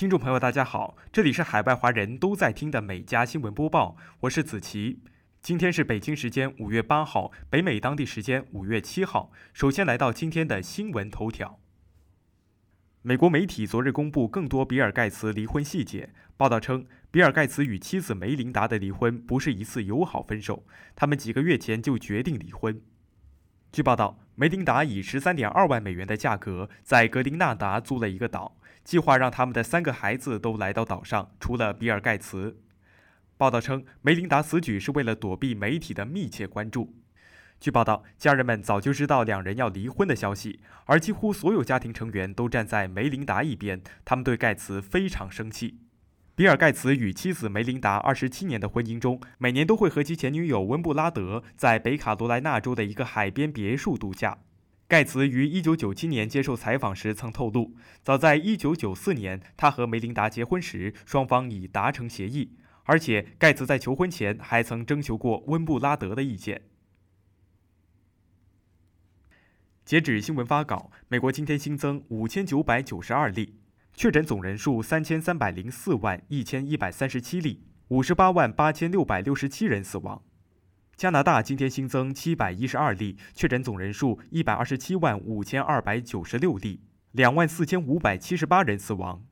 听众朋友，大家好，这里是海外华人都在听的美家新闻播报，我是子琪。今天是北京时间五月八号，北美当地时间五月七号。首先来到今天的新闻头条。美国媒体昨日公布更多比尔盖茨离婚细节。报道称，比尔盖茨与妻子梅琳达的离婚不是一次友好分手，他们几个月前就决定离婚。据报道，梅琳达以十三点二万美元的价格在格林纳达租了一个岛。计划让他们的三个孩子都来到岛上，除了比尔盖茨。报道称，梅琳达此举是为了躲避媒体的密切关注。据报道，家人们早就知道两人要离婚的消息，而几乎所有家庭成员都站在梅琳达一边。他们对盖茨非常生气。比尔盖茨与妻子梅琳达二十七年的婚姻中，每年都会和其前女友温布拉德在北卡罗来纳州的一个海边别墅度假。盖茨于1997年接受采访时曾透露，早在1994年，他和梅琳达结婚时，双方已达成协议，而且盖茨在求婚前还曾征求过温布拉德的意见。截止新闻发稿，美国今天新增5992例，确诊总人数3304万1137例，58万8667人死亡。加拿大今天新增七百一十二例确诊，总人数一百二十七万五千二百九十六例，两万四千五百七十八人死亡。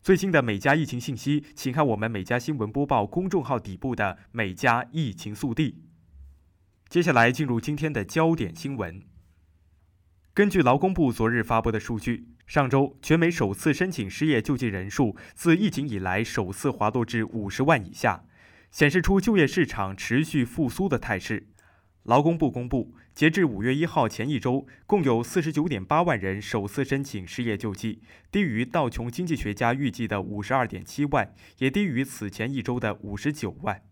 最新的美加疫情信息，请看我们美加新闻播报公众号底部的“美加疫情速递”。接下来进入今天的焦点新闻。根据劳工部昨日发布的数据，上周全美首次申请失业救济人数自疫情以来首次滑落至五十万以下。显示出就业市场持续复苏的态势。劳工部公布，截至五月一号前一周，共有四十九点八万人首次申请失业救济，低于道琼经济学家预计的五十二点七万，也低于此前一周的五十九万。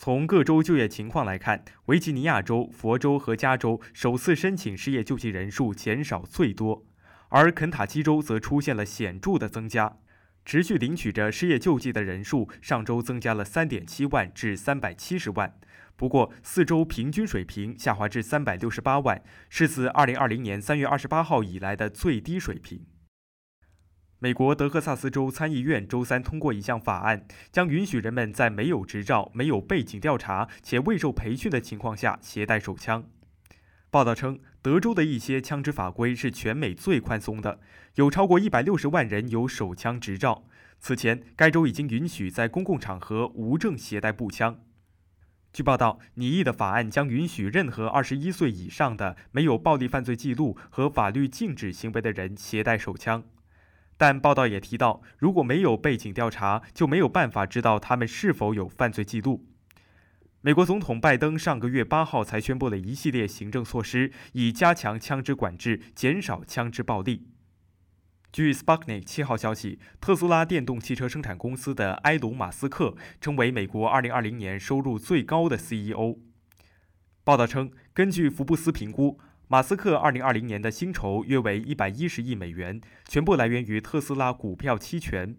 从各州就业情况来看，维吉尼亚州、佛州和加州首次申请失业救济人数减少最多，而肯塔基州则出现了显著的增加。持续领取着失业救济的人数上周增加了三点七万至三百七十万，不过四周平均水平下滑至三百六十八万，是自二零二零年三月二十八号以来的最低水平。美国德克萨斯州参议院周三通过一项法案，将允许人们在没有执照、没有背景调查且未受培训的情况下携带手枪。报道称，德州的一些枪支法规是全美最宽松的，有超过一百六十万人有手枪执照。此前，该州已经允许在公共场合无证携带步枪。据报道，拟议的法案将允许任何二十一岁以上的没有暴力犯罪记录和法律禁止行为的人携带手枪。但报道也提到，如果没有背景调查，就没有办法知道他们是否有犯罪记录。美国总统拜登上个月八号才宣布了一系列行政措施，以加强枪支管制，减少枪支暴力。据 Sputnik 七号消息，特斯拉电动汽车生产公司的埃隆·马斯克成为美国2020年收入最高的 CEO。报道称，根据福布斯评估，马斯克2020年的薪酬约为110亿美元，全部来源于特斯拉股票期权。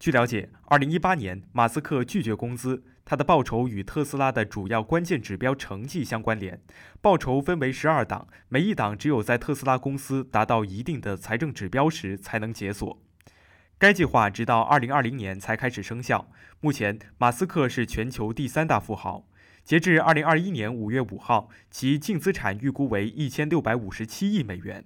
据了解，2018年马斯克拒绝工资。他的报酬与特斯拉的主要关键指标成绩相关联，报酬分为十二档，每一档只有在特斯拉公司达到一定的财政指标时才能解锁。该计划直到二零二零年才开始生效。目前，马斯克是全球第三大富豪，截至二零二一年五月五号，其净资产预估为一千六百五十七亿美元。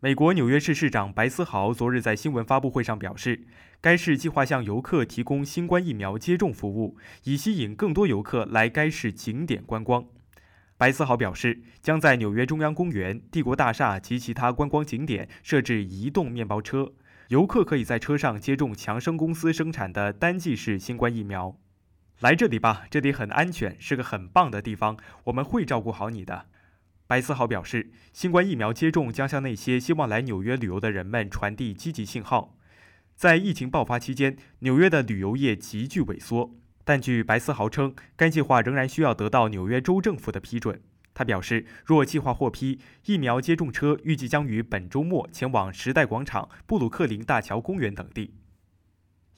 美国纽约市市长白思豪昨日在新闻发布会上表示，该市计划向游客提供新冠疫苗接种服务，以吸引更多游客来该市景点观光。白思豪表示，将在纽约中央公园、帝国大厦及其他观光景点设置移动面包车，游客可以在车上接种强生公司生产的单剂式新冠疫苗。来这里吧，这里很安全，是个很棒的地方，我们会照顾好你的。白思豪表示，新冠疫苗接种将向那些希望来纽约旅游的人们传递积极信号。在疫情爆发期间，纽约的旅游业急剧萎缩，但据白思豪称，该计划仍然需要得到纽约州政府的批准。他表示，若计划获批，疫苗接种车预计将于本周末前往时代广场、布鲁克林大桥公园等地。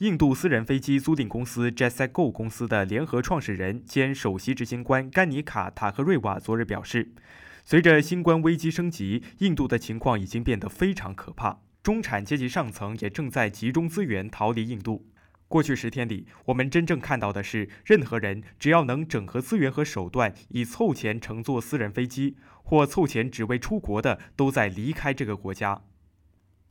印度私人飞机租赁公司 JetSgo 公司的联合创始人兼首席执行官甘尼卡·塔克瑞瓦昨日表示。随着新冠危机升级，印度的情况已经变得非常可怕，中产阶级上层也正在集中资源逃离印度。过去十天里，我们真正看到的是，任何人只要能整合资源和手段，以凑钱乘坐私人飞机或凑钱只为出国的，都在离开这个国家。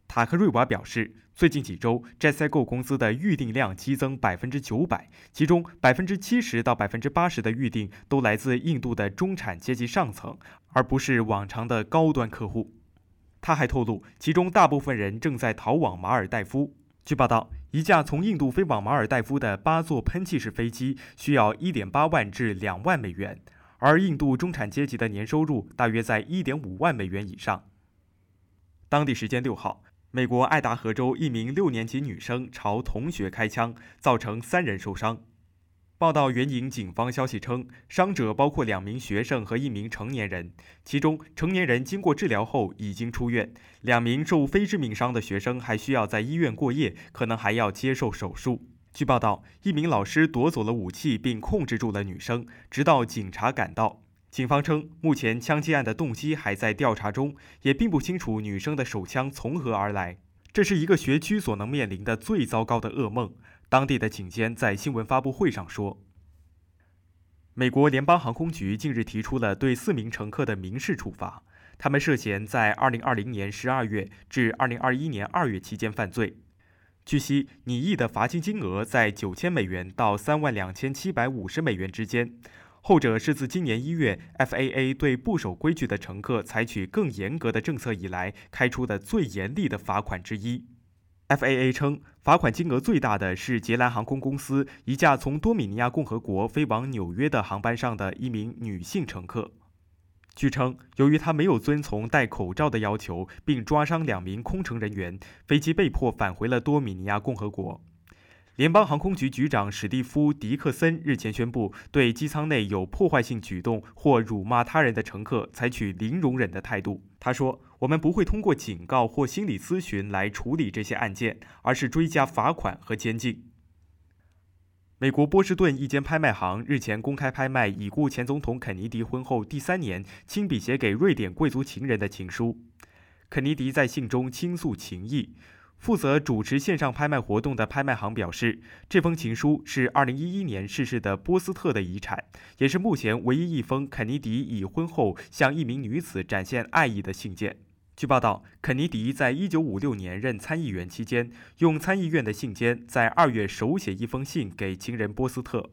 塔克瑞瓦表示，最近几周，JetSego 公司的预订量激增百分之九百，其中百分之七十到百分之八十的预订都来自印度的中产阶级上层，而不是往常的高端客户。他还透露，其中大部分人正在逃往马尔代夫。据报道，一架从印度飞往马尔代夫的八座喷气式飞机需要1.8万至2万美元，而印度中产阶级的年收入大约在1.5万美元以上。当地时间六号，美国爱达荷州一名六年级女生朝同学开枪，造成三人受伤。报道援引警方消息称，伤者包括两名学生和一名成年人，其中成年人经过治疗后已经出院，两名受非致命伤的学生还需要在医院过夜，可能还要接受手术。据报道，一名老师夺走了武器并控制住了女生，直到警察赶到。警方称，目前枪击案的动机还在调查中，也并不清楚女生的手枪从何而来。这是一个学区所能面临的最糟糕的噩梦。当地的警监在新闻发布会上说：“美国联邦航空局近日提出了对四名乘客的民事处罚，他们涉嫌在2020年12月至2021年2月期间犯罪。据悉，拟议的罚金金额在9000美元到32750美元之间，后者是自今年1月 FAA 对不守规矩的乘客采取更严格的政策以来开出的最严厉的罚款之一。” FAA 称，罚款金额最大的是捷兰航空公司一架从多米尼亚共和国飞往纽约的航班上的一名女性乘客。据称，由于她没有遵从戴口罩的要求，并抓伤两名空乘人员，飞机被迫返回了多米尼亚共和国。联邦航空局局长史蒂夫·迪克森日前宣布，对机舱内有破坏性举动或辱骂他人的乘客采取零容忍的态度。他说。我们不会通过警告或心理咨询来处理这些案件，而是追加罚款和监禁。美国波士顿一间拍卖行日前公开拍卖已故前总统肯尼迪婚后第三年亲笔写给瑞典贵族情人的情书。肯尼迪在信中倾诉情谊。负责主持线上拍卖活动的拍卖行表示，这封情书是2011年逝世的波斯特的遗产，也是目前唯一一封肯尼迪已婚后向一名女子展现爱意的信件。据报道，肯尼迪在一九五六年任参议员期间，用参议院的信笺在二月手写一封信给情人波斯特。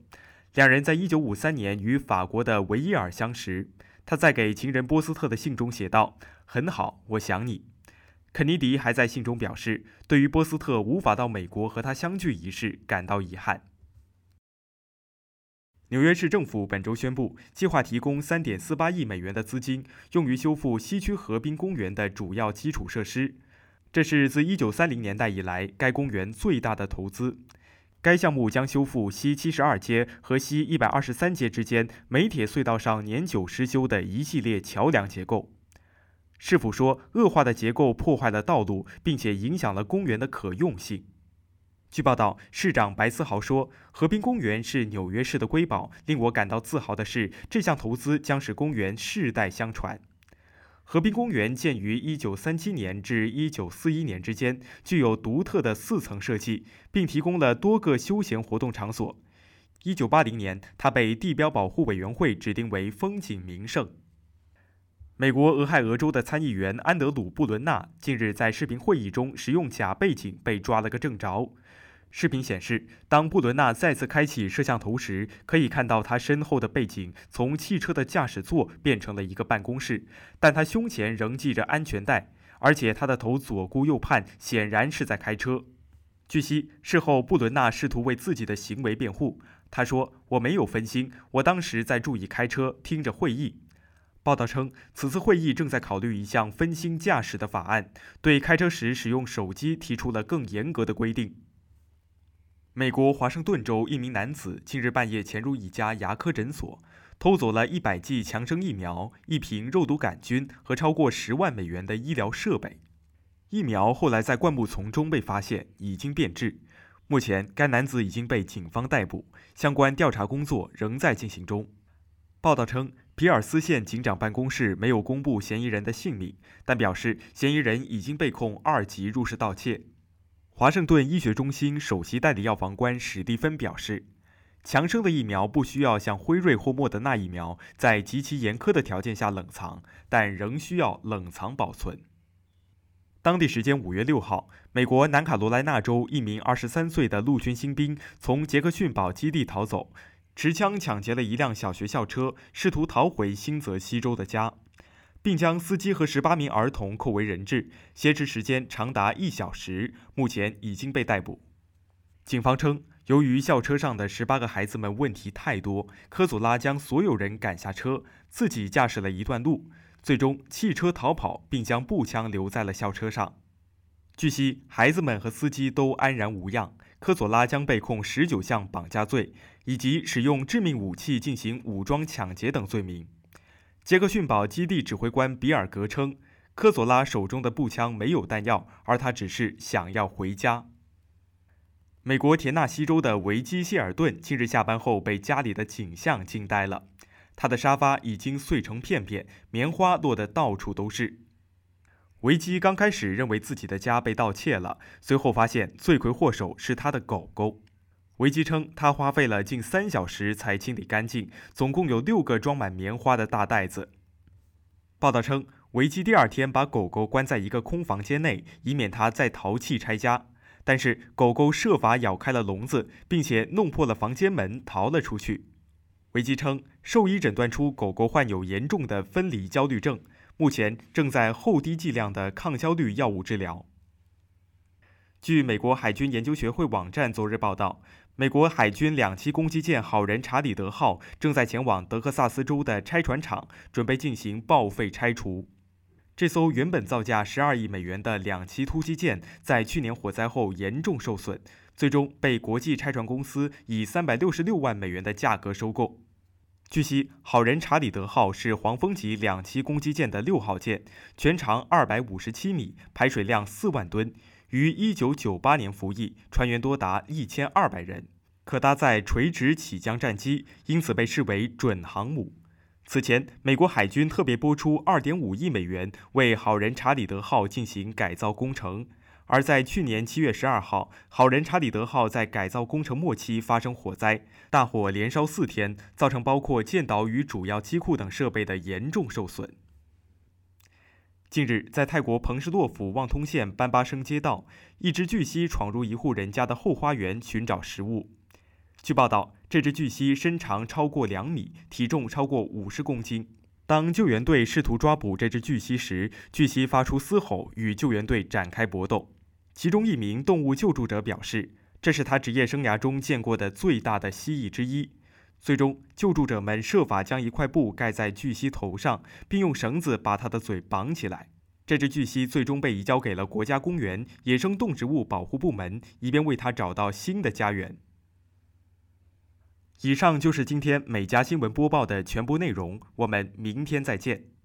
两人在一九五三年与法国的维耶尔相识。他在给情人波斯特的信中写道：“很好，我想你。”肯尼迪还在信中表示，对于波斯特无法到美国和他相聚一事感到遗憾。纽约市政府本周宣布，计划提供3.48亿美元的资金，用于修复西区河滨公园的主要基础设施。这是自1930年代以来该公园最大的投资。该项目将修复西72街和西123街之间煤铁隧道上年久失修的一系列桥梁结构。市府说，恶化的结构破坏了道路，并且影响了公园的可用性。据报道，市长白思豪说：“河滨公园是纽约市的瑰宝。令我感到自豪的是，这项投资将使公园世代相传。”河滨公园建于1937年至1941年之间，具有独特的四层设计，并提供了多个休闲活动场所。1980年，它被地标保护委员会指定为风景名胜。美国俄亥俄州的参议员安德鲁·布伦纳近日在视频会议中使用假背景被抓了个正着。视频显示，当布伦纳再次开启摄像头时，可以看到他身后的背景从汽车的驾驶座变成了一个办公室，但他胸前仍系着安全带，而且他的头左顾右盼，显然是在开车。据悉，事后布伦纳试图为自己的行为辩护，他说：“我没有分心，我当时在注意开车，听着会议。”报道称，此次会议正在考虑一项分心驾驶的法案，对开车时使用手机提出了更严格的规定。美国华盛顿州一名男子近日半夜潜入一家牙科诊所，偷走了一百剂强生疫苗、一瓶肉毒杆菌和超过十万美元的医疗设备。疫苗后来在灌木丛中被发现，已经变质。目前，该男子已经被警方逮捕，相关调查工作仍在进行中。报道称，皮尔斯县警长办公室没有公布嫌疑人的姓名，但表示嫌疑人已经被控二级入室盗窃。华盛顿医学中心首席代理药房官史蒂芬表示，强生的疫苗不需要像辉瑞或莫德纳疫苗在极其严苛的条件下冷藏，但仍需要冷藏保存。当地时间五月六号，美国南卡罗来纳州一名二十三岁的陆军新兵从杰克逊堡基地逃走，持枪抢劫了一辆小学校车，试图逃回新泽西州的家，并将司机和十八名儿童扣为人质，挟持时间长达一小时。目前已经被逮捕。警方称，由于校车上的十八个孩子们问题太多，科佐拉将所有人赶下车，自己驾驶了一段路。最终，弃车逃跑，并将步枪留在了校车上。据悉，孩子们和司机都安然无恙。科佐拉将被控十九项绑架罪，以及使用致命武器进行武装抢劫等罪名。杰克逊堡基地指挥官比尔格称，科佐拉手中的步枪没有弹药，而他只是想要回家。美国田纳西州的维基谢尔顿近日下班后被家里的景象惊呆了。他的沙发已经碎成片片，棉花落得到处都是。维基刚开始认为自己的家被盗窃了，随后发现罪魁祸首是他的狗狗。维基称，他花费了近三小时才清理干净，总共有六个装满棉花的大袋子。报道称，维基第二天把狗狗关在一个空房间内，以免它再淘气拆家。但是狗狗设法咬开了笼子，并且弄破了房间门，逃了出去。维基称，兽医诊断出狗狗患有严重的分离焦虑症，目前正在后低剂量的抗焦虑药物治疗。据美国海军研究学会网站昨日报道，美国海军两栖攻击舰“好人查理德号”正在前往德克萨斯州的拆船厂，准备进行报废拆除。这艘原本造价十二亿美元的两栖突击舰，在去年火灾后严重受损，最终被国际拆船公司以三百六十六万美元的价格收购。据悉，好人查理德号是黄蜂级两栖攻击舰的六号舰，全长二百五十七米，排水量四万吨，于一九九八年服役，船员多达一千二百人，可搭载垂直起降战机，因此被视为准航母。此前，美国海军特别拨出二点五亿美元为好人查理德号进行改造工程。而在去年七月十二号，好人查理德号在改造工程末期发生火灾，大火连烧四天，造成包括舰岛与主要机库等设备的严重受损。近日，在泰国彭士洛府旺通县班巴生街道，一只巨蜥闯入一户人家的后花园寻找食物。据报道，这只巨蜥身长超过两米，体重超过五十公斤。当救援队试图抓捕这只巨蜥时，巨蜥发出嘶吼，与救援队展开搏斗。其中一名动物救助者表示，这是他职业生涯中见过的最大的蜥蜴之一。最终，救助者们设法将一块布盖在巨蜥头上，并用绳子把它的嘴绑起来。这只巨蜥最终被移交给了国家公园野生动植物保护部门，以便为它找到新的家园。以上就是今天每家新闻播报的全部内容，我们明天再见。